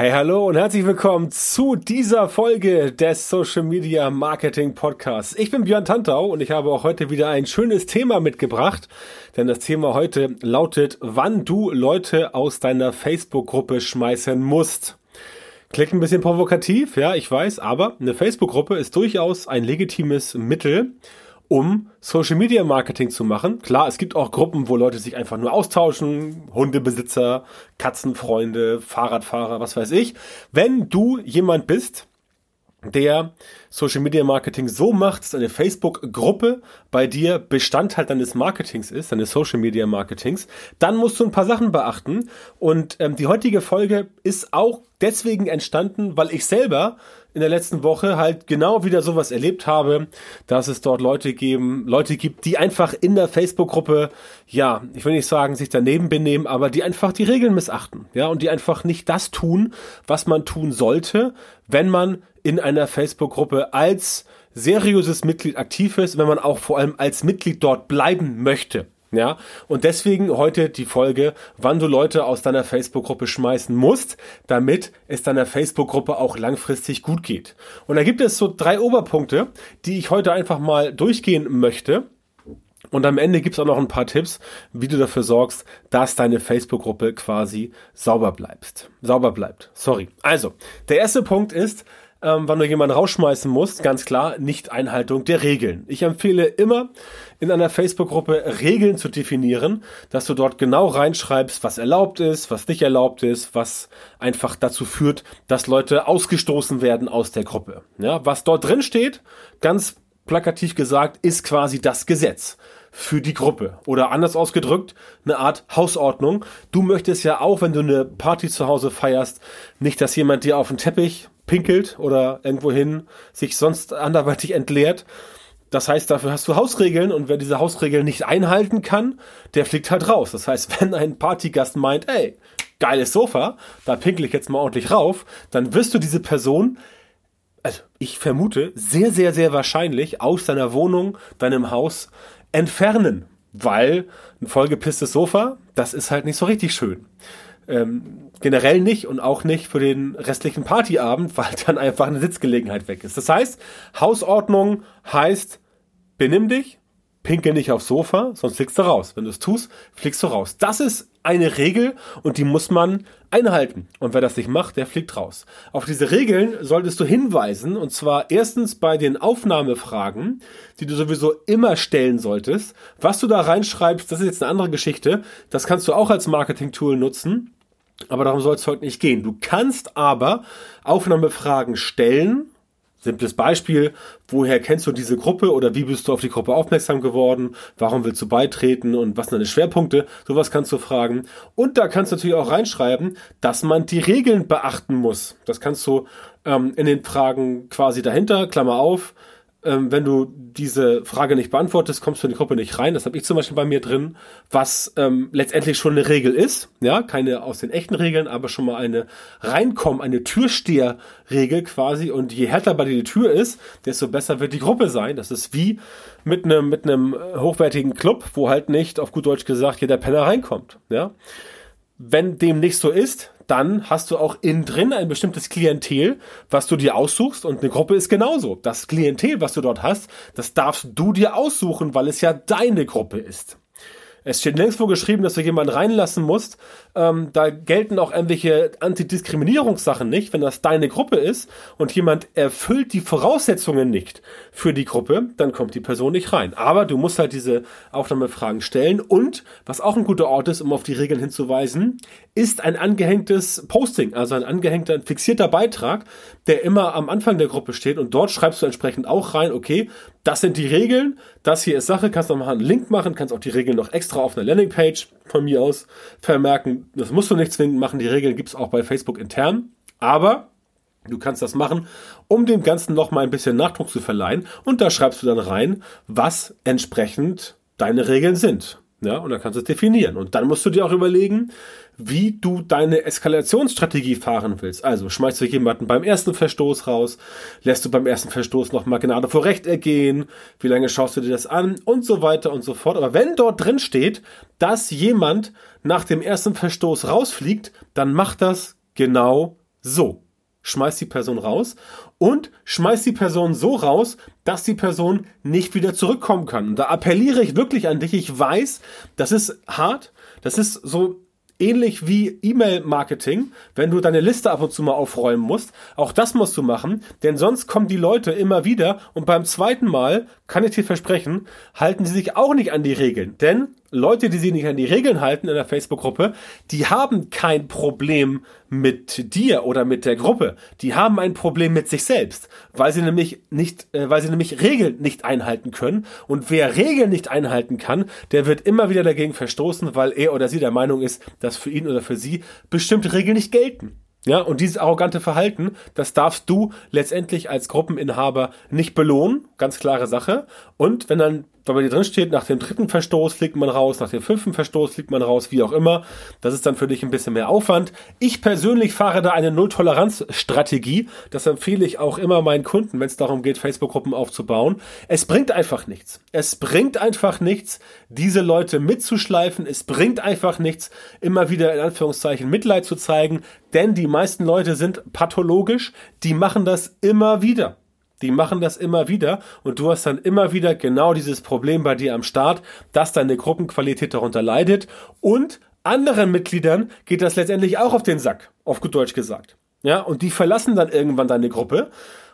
Hey, hallo und herzlich willkommen zu dieser Folge des Social Media Marketing Podcasts. Ich bin Björn Tantau und ich habe auch heute wieder ein schönes Thema mitgebracht, denn das Thema heute lautet, wann du Leute aus deiner Facebook-Gruppe schmeißen musst. Klingt ein bisschen provokativ, ja, ich weiß, aber eine Facebook-Gruppe ist durchaus ein legitimes Mittel, um Social Media Marketing zu machen. Klar, es gibt auch Gruppen, wo Leute sich einfach nur austauschen, Hundebesitzer, Katzenfreunde, Fahrradfahrer, was weiß ich. Wenn du jemand bist, der Social Media Marketing so macht, dass eine Facebook-Gruppe bei dir Bestandteil deines Marketings ist, deines Social Media Marketings, dann musst du ein paar Sachen beachten. Und ähm, die heutige Folge ist auch deswegen entstanden, weil ich selber in der letzten Woche halt genau wieder sowas erlebt habe, dass es dort Leute geben, Leute gibt, die einfach in der Facebook-Gruppe, ja, ich will nicht sagen, sich daneben benehmen, aber die einfach die Regeln missachten, ja, und die einfach nicht das tun, was man tun sollte, wenn man in einer Facebook-Gruppe als seriöses Mitglied aktiv ist, wenn man auch vor allem als Mitglied dort bleiben möchte. Ja, und deswegen heute die Folge, wann du Leute aus deiner Facebook-Gruppe schmeißen musst, damit es deiner Facebook-Gruppe auch langfristig gut geht. Und da gibt es so drei Oberpunkte, die ich heute einfach mal durchgehen möchte. Und am Ende gibt es auch noch ein paar Tipps, wie du dafür sorgst, dass deine Facebook-Gruppe quasi sauber bleibst. Sauber bleibt. Sorry. Also, der erste Punkt ist, ähm, wann du jemanden rausschmeißen musst, ganz klar, nicht Einhaltung der Regeln. Ich empfehle immer, in einer Facebook-Gruppe Regeln zu definieren, dass du dort genau reinschreibst, was erlaubt ist, was nicht erlaubt ist, was einfach dazu führt, dass Leute ausgestoßen werden aus der Gruppe. Ja, was dort drin steht, ganz plakativ gesagt, ist quasi das Gesetz für die Gruppe. Oder anders ausgedrückt, eine Art Hausordnung. Du möchtest ja auch, wenn du eine Party zu Hause feierst, nicht, dass jemand dir auf den Teppich pinkelt oder irgendwohin sich sonst anderweitig entleert. Das heißt, dafür hast du Hausregeln und wer diese Hausregeln nicht einhalten kann, der fliegt halt raus. Das heißt, wenn ein Partygast meint, ey, geiles Sofa, da pinkel ich jetzt mal ordentlich rauf, dann wirst du diese Person, also ich vermute, sehr, sehr, sehr wahrscheinlich aus deiner Wohnung, deinem Haus entfernen. Weil ein vollgepisstes Sofa, das ist halt nicht so richtig schön. Ähm, generell nicht und auch nicht für den restlichen Partyabend, weil dann einfach eine Sitzgelegenheit weg ist. Das heißt, Hausordnung heißt, benimm dich, pinkel nicht aufs Sofa, sonst fliegst du raus. Wenn du es tust, fliegst du raus. Das ist eine Regel und die muss man einhalten. Und wer das nicht macht, der fliegt raus. Auf diese Regeln solltest du hinweisen und zwar erstens bei den Aufnahmefragen, die du sowieso immer stellen solltest. Was du da reinschreibst, das ist jetzt eine andere Geschichte. Das kannst du auch als Marketing-Tool nutzen. Aber darum soll es heute nicht gehen. Du kannst aber Aufnahmefragen stellen. Simples Beispiel, woher kennst du diese Gruppe oder wie bist du auf die Gruppe aufmerksam geworden? Warum willst du beitreten und was sind deine Schwerpunkte? Sowas kannst du fragen. Und da kannst du natürlich auch reinschreiben, dass man die Regeln beachten muss. Das kannst du ähm, in den Fragen quasi dahinter, Klammer auf, ähm, wenn du diese Frage nicht beantwortest, kommst du in die Gruppe nicht rein. Das habe ich zum Beispiel bei mir drin, was ähm, letztendlich schon eine Regel ist. Ja, keine aus den echten Regeln, aber schon mal eine Reinkommen, eine Türsteherregel quasi. Und je härter bei dir die Tür ist, desto besser wird die Gruppe sein. Das ist wie mit einem mit einem äh, hochwertigen Club, wo halt nicht, auf gut Deutsch gesagt, jeder Penner reinkommt. Ja. Wenn dem nicht so ist, dann hast du auch innen drin ein bestimmtes Klientel, was du dir aussuchst und eine Gruppe ist genauso. Das Klientel, was du dort hast, das darfst du dir aussuchen, weil es ja deine Gruppe ist. Es steht nirgendwo geschrieben, dass du jemanden reinlassen musst. Ähm, da gelten auch irgendwelche Antidiskriminierungssachen nicht. Wenn das deine Gruppe ist und jemand erfüllt die Voraussetzungen nicht für die Gruppe, dann kommt die Person nicht rein. Aber du musst halt diese Aufnahmefragen stellen und, was auch ein guter Ort ist, um auf die Regeln hinzuweisen, ist ein angehängtes Posting, also ein angehängter, ein fixierter Beitrag, der immer am Anfang der Gruppe steht und dort schreibst du entsprechend auch rein, okay, das sind die Regeln, das hier ist Sache, kannst noch mal einen Link machen, kannst auch die Regeln noch extra auf einer Landingpage von mir aus vermerken. Das musst du nicht zwingend machen, die Regeln gibt's auch bei Facebook intern, aber Du kannst das machen, um dem Ganzen noch mal ein bisschen Nachdruck zu verleihen. Und da schreibst du dann rein, was entsprechend deine Regeln sind. Ja, und dann kannst du es definieren. Und dann musst du dir auch überlegen, wie du deine Eskalationsstrategie fahren willst. Also schmeißt du jemanden beim ersten Verstoß raus, lässt du beim ersten Verstoß nochmal Gnade vor Recht ergehen, wie lange schaust du dir das an und so weiter und so fort. Aber wenn dort drin steht, dass jemand nach dem ersten Verstoß rausfliegt, dann mach das genau So, schmeißt die Person raus und schmeißt die Person so raus, dass die Person nicht wieder zurückkommen kann. Und da appelliere ich wirklich an dich. Ich weiß, das ist hart. Das ist so ähnlich wie E-Mail-Marketing, wenn du deine Liste ab und zu mal aufräumen musst. Auch das musst du machen, denn sonst kommen die Leute immer wieder und beim zweiten Mal, kann ich dir versprechen, halten sie sich auch nicht an die Regeln. Denn Leute, die sich nicht an die Regeln halten in der Facebook-Gruppe, die haben kein Problem mit dir oder mit der Gruppe. Die haben ein Problem mit sich selbst, weil sie nämlich nicht, äh, weil sie nämlich Regeln nicht einhalten können. Und wer Regeln nicht einhalten kann, der wird immer wieder dagegen verstoßen, weil er oder sie der Meinung ist, dass für ihn oder für sie bestimmte Regeln nicht gelten. Ja, und dieses arrogante Verhalten, das darfst du letztendlich als Gruppeninhaber nicht belohnen, ganz klare Sache. Und wenn dann weil bei dir drin steht, nach dem dritten Verstoß fliegt man raus, nach dem fünften Verstoß fliegt man raus, wie auch immer. Das ist dann für dich ein bisschen mehr Aufwand. Ich persönlich fahre da eine Null-Toleranz-Strategie. Das empfehle ich auch immer meinen Kunden, wenn es darum geht, Facebook-Gruppen aufzubauen. Es bringt einfach nichts. Es bringt einfach nichts, diese Leute mitzuschleifen. Es bringt einfach nichts, immer wieder in Anführungszeichen Mitleid zu zeigen, denn die meisten Leute sind pathologisch. Die machen das immer wieder. Die machen das immer wieder und du hast dann immer wieder genau dieses Problem bei dir am Start, dass deine Gruppenqualität darunter leidet und anderen Mitgliedern geht das letztendlich auch auf den Sack, auf gut Deutsch gesagt. Ja, und die verlassen dann irgendwann deine Gruppe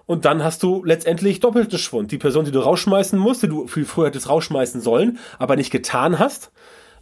und dann hast du letztendlich doppeltes Schwund. Die Person, die du rausschmeißen musst, die du viel früher hättest rausschmeißen sollen, aber nicht getan hast,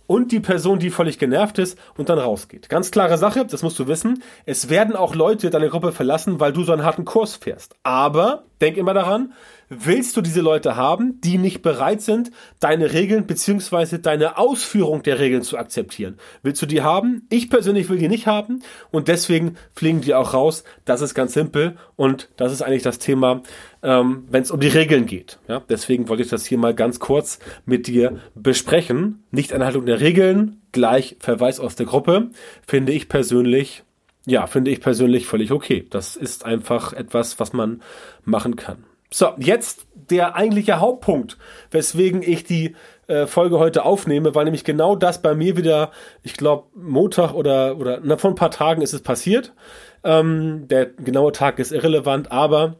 und die Person, die völlig genervt ist und dann rausgeht. Ganz klare Sache, das musst du wissen. Es werden auch Leute deine Gruppe verlassen, weil du so einen harten Kurs fährst. Aber denk immer daran, willst du diese Leute haben, die nicht bereit sind, deine Regeln beziehungsweise deine Ausführung der Regeln zu akzeptieren? Willst du die haben? Ich persönlich will die nicht haben und deswegen fliegen die auch raus. Das ist ganz simpel und das ist eigentlich das Thema, ähm, wenn es um die Regeln geht. Ja, deswegen wollte ich das hier mal ganz kurz mit dir besprechen. Nicht-Einhaltung der Regeln, gleich Verweis aus der Gruppe, finde ich persönlich ja, finde ich persönlich völlig okay. Das ist einfach etwas, was man machen kann. So, jetzt der eigentliche Hauptpunkt, weswegen ich die äh, Folge heute aufnehme, weil nämlich genau das bei mir wieder, ich glaube, Montag oder, oder na, vor ein paar Tagen ist es passiert. Ähm, der genaue Tag ist irrelevant, aber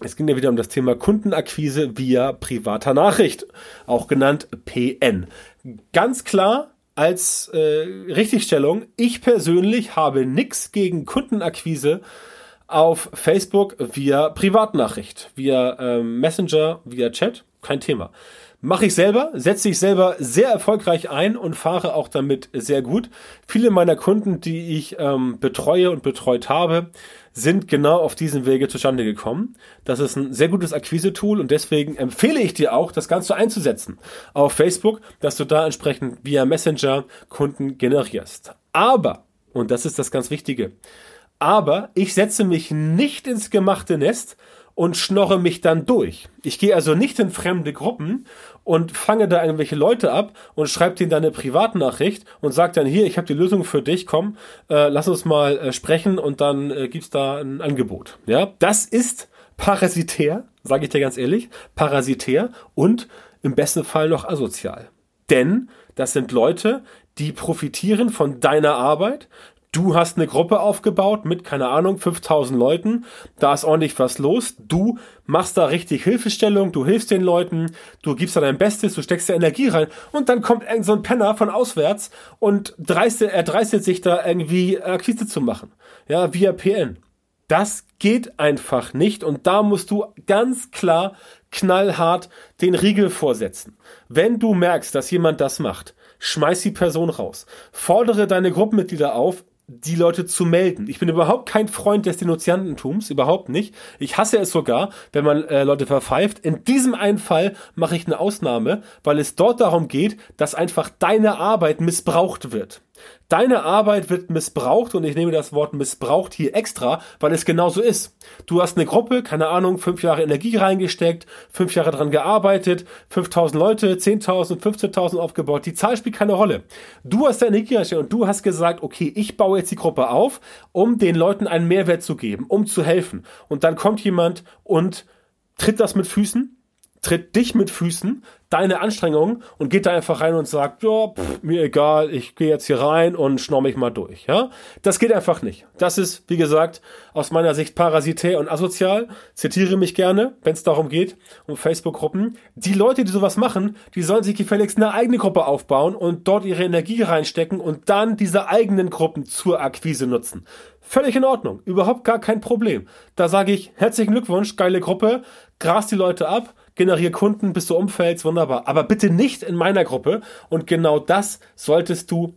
es ging ja wieder um das Thema Kundenakquise via privater Nachricht, auch genannt PN. Ganz klar, als äh, Richtigstellung, ich persönlich habe nichts gegen Kundenakquise auf Facebook via Privatnachricht, via ähm, Messenger, via Chat, kein Thema. Mache ich selber, setze ich selber sehr erfolgreich ein und fahre auch damit sehr gut. Viele meiner Kunden, die ich ähm, betreue und betreut habe, sind genau auf diesem Wege zustande gekommen. Das ist ein sehr gutes Akquise-Tool und deswegen empfehle ich dir auch, das Ganze einzusetzen auf Facebook, dass du da entsprechend via Messenger Kunden generierst. Aber, und das ist das ganz Wichtige, aber ich setze mich nicht ins gemachte Nest und schnorre mich dann durch. Ich gehe also nicht in fremde Gruppen und fange da irgendwelche Leute ab und schreibe denen dann eine Privatnachricht und sage dann hier, ich habe die Lösung für dich, komm, äh, lass uns mal äh, sprechen und dann äh, gibt's da ein Angebot. Ja, das ist parasitär, sage ich dir ganz ehrlich, parasitär und im besten Fall noch asozial. Denn das sind Leute, die profitieren von deiner Arbeit, Du hast eine Gruppe aufgebaut mit, keine Ahnung, 5000 Leuten. Da ist ordentlich was los. Du machst da richtig Hilfestellung. Du hilfst den Leuten. Du gibst da dein Bestes. Du steckst da Energie rein. Und dann kommt irgend so ein Penner von auswärts und dreistet, er dreistet sich da irgendwie Akquise zu machen. Ja, via PN. Das geht einfach nicht. Und da musst du ganz klar knallhart den Riegel vorsetzen. Wenn du merkst, dass jemand das macht, schmeiß die Person raus. Fordere deine Gruppenmitglieder auf, die Leute zu melden. Ich bin überhaupt kein Freund des Denunziantentums, überhaupt nicht. Ich hasse es sogar, wenn man äh, Leute verpfeift. In diesem einen Fall mache ich eine Ausnahme, weil es dort darum geht, dass einfach deine Arbeit missbraucht wird. Deine Arbeit wird missbraucht und ich nehme das Wort missbraucht hier extra, weil es genauso ist. Du hast eine Gruppe, keine Ahnung, fünf Jahre Energie reingesteckt, fünf Jahre dran gearbeitet, 5000 Leute, 10.000, 15.000 aufgebaut. Die Zahl spielt keine Rolle. Du hast deine Energie reingesteckt und du hast gesagt, okay, ich baue jetzt die Gruppe auf, um den Leuten einen Mehrwert zu geben, um zu helfen. Und dann kommt jemand und tritt das mit Füßen tritt dich mit Füßen, deine Anstrengungen und geht da einfach rein und sagt, ja, pff, mir egal, ich gehe jetzt hier rein und schnorr mich mal durch. Ja, das geht einfach nicht. Das ist, wie gesagt, aus meiner Sicht parasitär und asozial. Zitiere mich gerne, wenn es darum geht, um Facebook-Gruppen. Die Leute, die sowas machen, die sollen sich gefälligst eine eigene Gruppe aufbauen und dort ihre Energie reinstecken und dann diese eigenen Gruppen zur Akquise nutzen. Völlig in Ordnung, überhaupt gar kein Problem. Da sage ich herzlichen Glückwunsch, geile Gruppe, gras die Leute ab, generiere Kunden, bis du umfällst, wunderbar. Aber bitte nicht in meiner Gruppe und genau das solltest du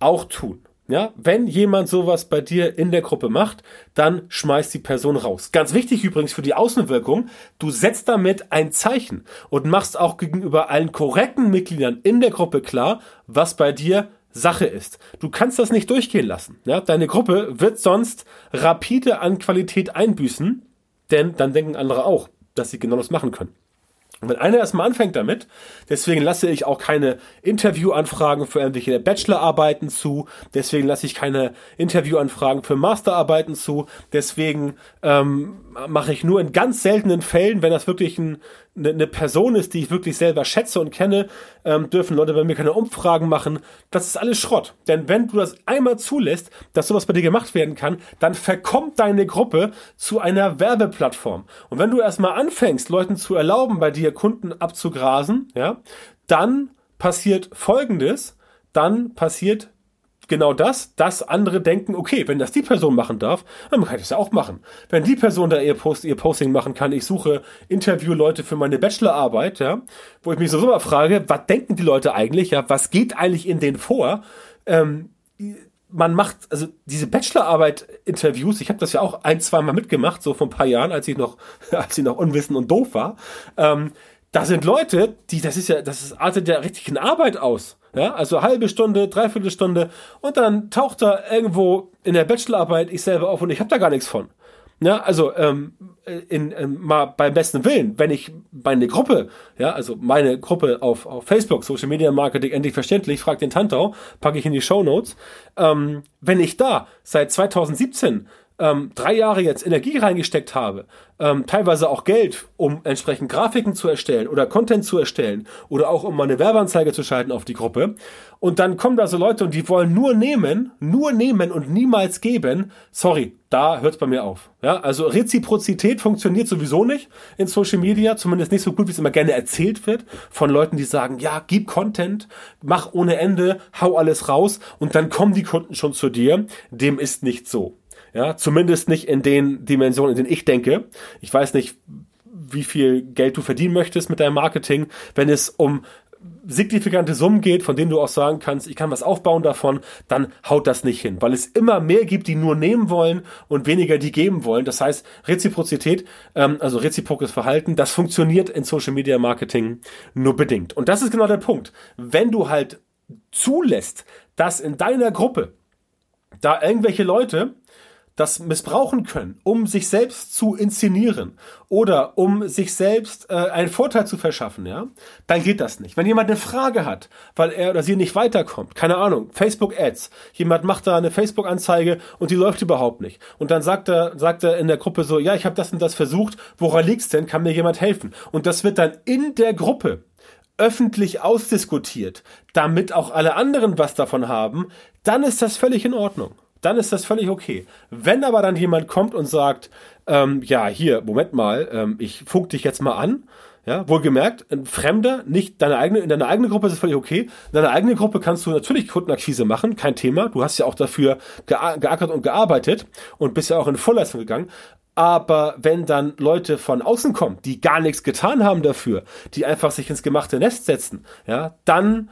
auch tun. Ja, wenn jemand sowas bei dir in der Gruppe macht, dann schmeißt die Person raus. Ganz wichtig übrigens für die Außenwirkung, du setzt damit ein Zeichen und machst auch gegenüber allen korrekten Mitgliedern in der Gruppe klar, was bei dir Sache ist. Du kannst das nicht durchgehen lassen. Ja? Deine Gruppe wird sonst rapide an Qualität einbüßen, denn dann denken andere auch, dass sie genau das machen können. Und wenn einer erstmal anfängt damit, deswegen lasse ich auch keine Interviewanfragen für irgendwelche Bachelorarbeiten zu, deswegen lasse ich keine Interviewanfragen für Masterarbeiten zu, deswegen ähm, mache ich nur in ganz seltenen Fällen, wenn das wirklich ein, eine, eine Person ist, die ich wirklich selber schätze und kenne, ähm, dürfen Leute bei mir keine Umfragen machen. Das ist alles Schrott. Denn wenn du das einmal zulässt, dass sowas bei dir gemacht werden kann, dann verkommt deine Gruppe zu einer Werbeplattform. Und wenn du erstmal anfängst, Leuten zu erlauben, bei dir Kunden abzugrasen, ja, dann passiert Folgendes, dann passiert genau das, dass andere denken, okay, wenn das die Person machen darf, dann kann ich das ja auch machen. Wenn die Person da ihr, Post, ihr Posting machen kann, ich suche Interviewleute für meine Bachelorarbeit, ja, wo ich mich so immer frage, was denken die Leute eigentlich, ja, was geht eigentlich in denen vor? Ähm, man macht, also diese Bachelorarbeit-Interviews, ich habe das ja auch ein, zwei Mal mitgemacht, so vor ein paar Jahren, als ich noch, als ich noch unwissend und doof war. Ähm, da sind Leute, die, das ist ja, das ist, artet ja richtig in Arbeit aus. Ja, also halbe Stunde, dreiviertel Stunde und dann taucht da irgendwo in der Bachelorarbeit ich selber auf und ich habe da gar nichts von. Ja, also ähm, in, in, mal beim besten Willen, wenn ich meine Gruppe, ja, also meine Gruppe auf, auf Facebook, Social Media Marketing, endlich verständlich, frag den Tantau, packe ich in die Show Notes, ähm, wenn ich da seit 2017 ähm, drei Jahre jetzt Energie reingesteckt habe, ähm, teilweise auch Geld, um entsprechend Grafiken zu erstellen oder Content zu erstellen oder auch um mal eine Werbeanzeige zu schalten auf die Gruppe. Und dann kommen da so Leute und die wollen nur nehmen, nur nehmen und niemals geben. Sorry, da hört es bei mir auf. Ja, also Reziprozität funktioniert sowieso nicht in Social Media, zumindest nicht so gut, wie es immer gerne erzählt wird von Leuten, die sagen, ja, gib Content, mach ohne Ende, hau alles raus und dann kommen die Kunden schon zu dir. Dem ist nicht so. Ja, zumindest nicht in den Dimensionen, in denen ich denke. Ich weiß nicht, wie viel Geld du verdienen möchtest mit deinem Marketing. Wenn es um signifikante Summen geht, von denen du auch sagen kannst, ich kann was aufbauen davon, dann haut das nicht hin, weil es immer mehr gibt, die nur nehmen wollen und weniger die geben wollen. Das heißt, Reziprozität, ähm, also reziprokes Verhalten, das funktioniert in Social Media Marketing nur bedingt. Und das ist genau der Punkt. Wenn du halt zulässt, dass in deiner Gruppe da irgendwelche Leute das missbrauchen können, um sich selbst zu inszenieren oder um sich selbst äh, einen Vorteil zu verschaffen, ja, dann geht das nicht. Wenn jemand eine Frage hat, weil er oder sie nicht weiterkommt, keine Ahnung, Facebook Ads, jemand macht da eine Facebook Anzeige und die läuft überhaupt nicht und dann sagt er sagt er in der Gruppe so, ja, ich habe das und das versucht, woran liegt's denn? Kann mir jemand helfen? Und das wird dann in der Gruppe öffentlich ausdiskutiert, damit auch alle anderen was davon haben, dann ist das völlig in Ordnung dann ist das völlig okay. Wenn aber dann jemand kommt und sagt, ähm, ja, hier, Moment mal, ähm, ich funk dich jetzt mal an, ja, wohlgemerkt, ein Fremder, nicht deine eigene, in deiner eigenen Gruppe ist es völlig okay. In deiner eigenen Gruppe kannst du natürlich Kundenakquise machen, kein Thema. Du hast ja auch dafür geackert und gearbeitet und bist ja auch in Vorleistung gegangen. Aber wenn dann Leute von außen kommen, die gar nichts getan haben dafür, die einfach sich ins gemachte Nest setzen, ja, dann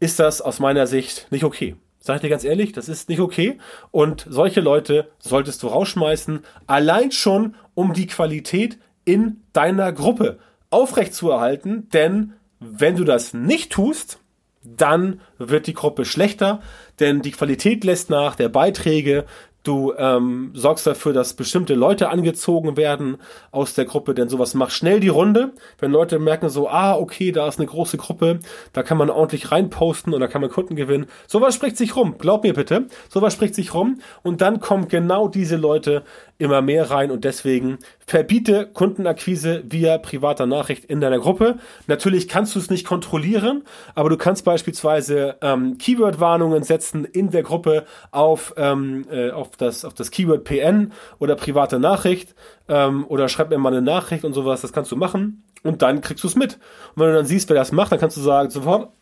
ist das aus meiner Sicht nicht okay. Sag ich dir ganz ehrlich, das ist nicht okay. Und solche Leute solltest du rausschmeißen, allein schon um die Qualität in deiner Gruppe aufrechtzuerhalten. Denn wenn du das nicht tust, dann wird die Gruppe schlechter, denn die Qualität lässt nach der Beiträge, Du ähm, sorgst dafür, dass bestimmte Leute angezogen werden aus der Gruppe, denn sowas macht schnell die Runde. Wenn Leute merken so, ah, okay, da ist eine große Gruppe, da kann man ordentlich reinposten und da kann man Kunden gewinnen. Sowas spricht sich rum, glaub mir bitte. Sowas spricht sich rum und dann kommen genau diese Leute immer mehr rein und deswegen verbiete Kundenakquise via privater Nachricht in deiner Gruppe. Natürlich kannst du es nicht kontrollieren, aber du kannst beispielsweise ähm, Keyword-Warnungen setzen in der Gruppe auf, ähm, äh, auf, das, auf das Keyword PN oder private Nachricht ähm, oder schreib mir mal eine Nachricht und sowas, das kannst du machen und dann kriegst du es mit. Und wenn du dann siehst, wer das macht, dann kannst du sagen, sofort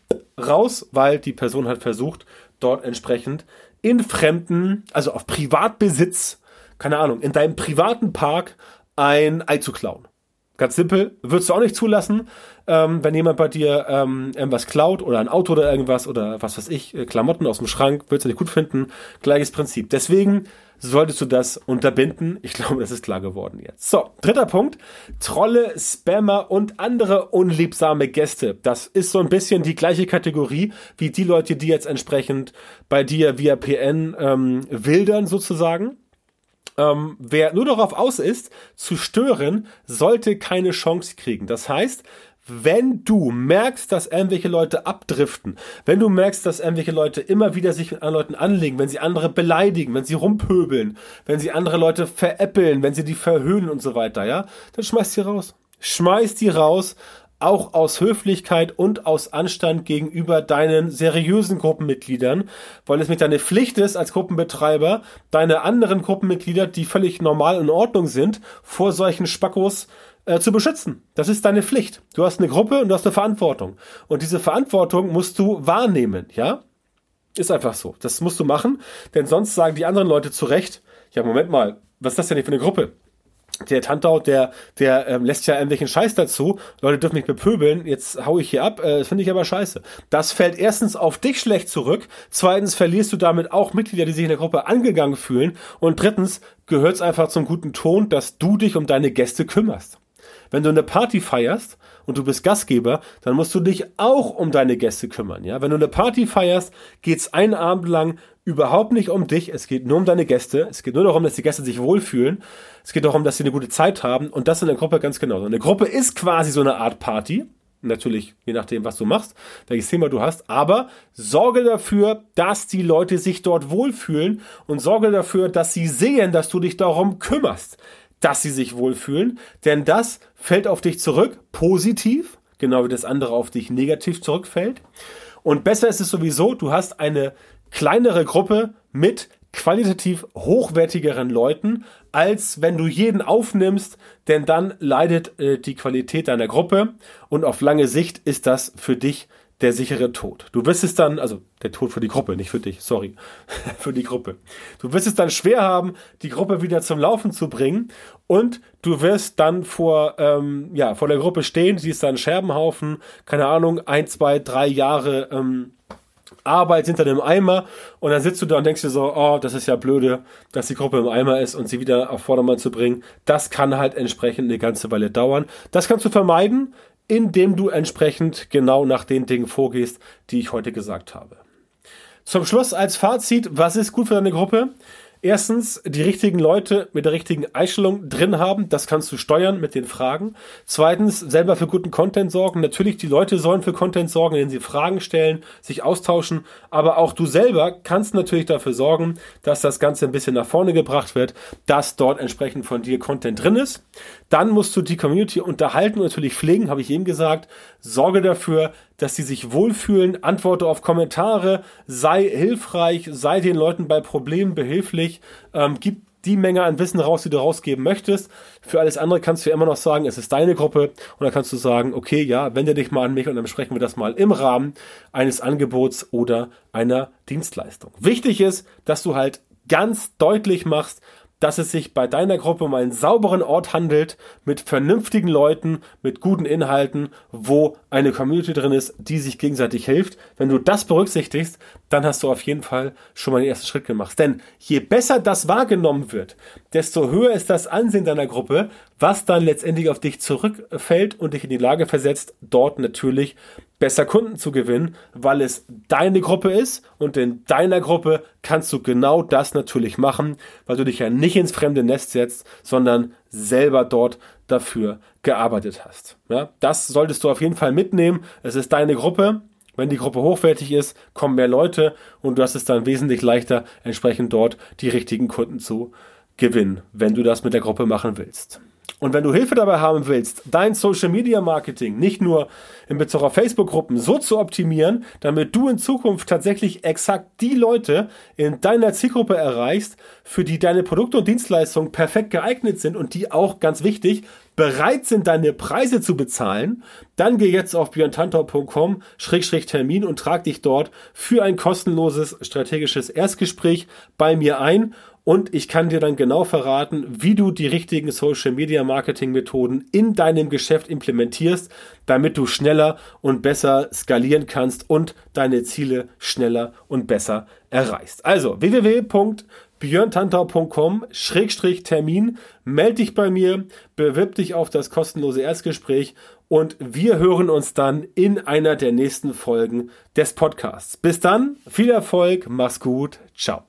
raus, weil die Person hat versucht, dort entsprechend in fremden, also auf Privatbesitz keine Ahnung, in deinem privaten Park ein Ei zu klauen. Ganz simpel, würdest du auch nicht zulassen, ähm, wenn jemand bei dir ähm, irgendwas klaut oder ein Auto oder irgendwas oder was weiß ich, äh, Klamotten aus dem Schrank, würdest du nicht gut finden. Gleiches Prinzip. Deswegen solltest du das unterbinden. Ich glaube, das ist klar geworden jetzt. So, dritter Punkt. Trolle, Spammer und andere unliebsame Gäste. Das ist so ein bisschen die gleiche Kategorie wie die Leute, die jetzt entsprechend bei dir via PN ähm, wildern sozusagen. Ähm, wer nur darauf aus ist, zu stören, sollte keine Chance kriegen. Das heißt, wenn du merkst, dass irgendwelche Leute abdriften, wenn du merkst, dass irgendwelche Leute immer wieder sich mit anderen Leuten anlegen, wenn sie andere beleidigen, wenn sie rumpöbeln, wenn sie andere Leute veräppeln, wenn sie die verhöhnen und so weiter, ja, dann schmeiß die raus. Schmeiß die raus, auch aus Höflichkeit und aus Anstand gegenüber deinen seriösen Gruppenmitgliedern, weil es mit deiner Pflicht ist als Gruppenbetreiber, deine anderen Gruppenmitglieder, die völlig normal in Ordnung sind, vor solchen Spackos äh, zu beschützen. Das ist deine Pflicht. Du hast eine Gruppe und du hast eine Verantwortung. Und diese Verantwortung musst du wahrnehmen, ja? Ist einfach so. Das musst du machen, denn sonst sagen die anderen Leute zu Recht, ja, Moment mal, was ist das denn für eine Gruppe? Der Tantau, der, der ähm, lässt ja irgendwelchen Scheiß dazu. Leute dürfen mich bepöbeln. Jetzt hau ich hier ab. Äh, das finde ich aber scheiße. Das fällt erstens auf dich schlecht zurück. Zweitens verlierst du damit auch Mitglieder, die sich in der Gruppe angegangen fühlen. Und drittens gehört es einfach zum guten Ton, dass du dich um deine Gäste kümmerst. Wenn du eine Party feierst und du bist Gastgeber, dann musst du dich auch um deine Gäste kümmern. Ja, wenn du eine Party feierst, geht's einen Abend lang überhaupt nicht um dich. Es geht nur um deine Gäste. Es geht nur darum, dass die Gäste sich wohlfühlen. Es geht darum, dass sie eine gute Zeit haben. Und das in der Gruppe ganz genauso. Eine Gruppe ist quasi so eine Art Party. Natürlich, je nachdem, was du machst, welches Thema du hast. Aber sorge dafür, dass die Leute sich dort wohlfühlen und sorge dafür, dass sie sehen, dass du dich darum kümmerst, dass sie sich wohlfühlen. Denn das fällt auf dich zurück, positiv, genau wie das andere auf dich negativ zurückfällt. Und besser ist es sowieso, du hast eine kleinere Gruppe mit qualitativ hochwertigeren Leuten, als wenn du jeden aufnimmst, denn dann leidet äh, die Qualität deiner Gruppe und auf lange Sicht ist das für dich der sichere Tod. Du wirst es dann, also der Tod für die Gruppe, nicht für dich, sorry, für die Gruppe. Du wirst es dann schwer haben, die Gruppe wieder zum Laufen zu bringen und du wirst dann vor, ähm, ja, vor der Gruppe stehen, siehst dann Scherbenhaufen, keine Ahnung, ein, zwei, drei Jahre ähm, Arbeit hinter dem Eimer und dann sitzt du da und denkst dir so, oh, das ist ja blöde, dass die Gruppe im Eimer ist und sie wieder auf Vordermann zu bringen. Das kann halt entsprechend eine ganze Weile dauern. Das kannst du vermeiden, indem du entsprechend genau nach den Dingen vorgehst, die ich heute gesagt habe. Zum Schluss als Fazit, was ist gut für deine Gruppe? Erstens, die richtigen Leute mit der richtigen Einstellung drin haben. Das kannst du steuern mit den Fragen. Zweitens, selber für guten Content sorgen. Natürlich, die Leute sollen für Content sorgen, indem sie Fragen stellen, sich austauschen. Aber auch du selber kannst natürlich dafür sorgen, dass das Ganze ein bisschen nach vorne gebracht wird, dass dort entsprechend von dir Content drin ist. Dann musst du die Community unterhalten und natürlich pflegen, habe ich eben gesagt. Sorge dafür, dass sie sich wohlfühlen, antworte auf Kommentare, sei hilfreich, sei den Leuten bei Problemen behilflich, ähm, gib die Menge an Wissen raus, die du rausgeben möchtest. Für alles andere kannst du ja immer noch sagen, es ist deine Gruppe und dann kannst du sagen, okay, ja, wende dich mal an mich und dann besprechen wir das mal im Rahmen eines Angebots oder einer Dienstleistung. Wichtig ist, dass du halt ganz deutlich machst, dass es sich bei deiner Gruppe um einen sauberen Ort handelt, mit vernünftigen Leuten, mit guten Inhalten, wo eine Community drin ist, die sich gegenseitig hilft. Wenn du das berücksichtigst, dann hast du auf jeden Fall schon mal den ersten Schritt gemacht. Denn je besser das wahrgenommen wird, desto höher ist das Ansehen deiner Gruppe, was dann letztendlich auf dich zurückfällt und dich in die Lage versetzt, dort natürlich besser Kunden zu gewinnen, weil es deine Gruppe ist und in deiner Gruppe kannst du genau das natürlich machen, weil du dich ja nicht ins fremde Nest setzt, sondern selber dort dafür gearbeitet hast. Ja, das solltest du auf jeden Fall mitnehmen. Es ist deine Gruppe. Wenn die Gruppe hochwertig ist, kommen mehr Leute und du hast es dann wesentlich leichter, entsprechend dort die richtigen Kunden zu gewinnen, wenn du das mit der Gruppe machen willst. Und wenn du Hilfe dabei haben willst, dein Social Media Marketing nicht nur in Bezug auf Facebook-Gruppen so zu optimieren, damit du in Zukunft tatsächlich exakt die Leute in deiner Zielgruppe erreichst, für die deine Produkte und Dienstleistungen perfekt geeignet sind und die auch ganz wichtig bereit sind, deine Preise zu bezahlen, dann geh jetzt auf björntantau.com-termin und trag dich dort für ein kostenloses strategisches Erstgespräch bei mir ein und ich kann dir dann genau verraten, wie du die richtigen Social Media Marketing Methoden in deinem Geschäft implementierst, damit du schneller und besser skalieren kannst und deine Ziele schneller und besser erreichst. Also www.björntantau.com-termin, melde dich bei mir, bewirb dich auf das kostenlose Erstgespräch und wir hören uns dann in einer der nächsten Folgen des Podcasts. Bis dann, viel Erfolg, mach's gut, ciao.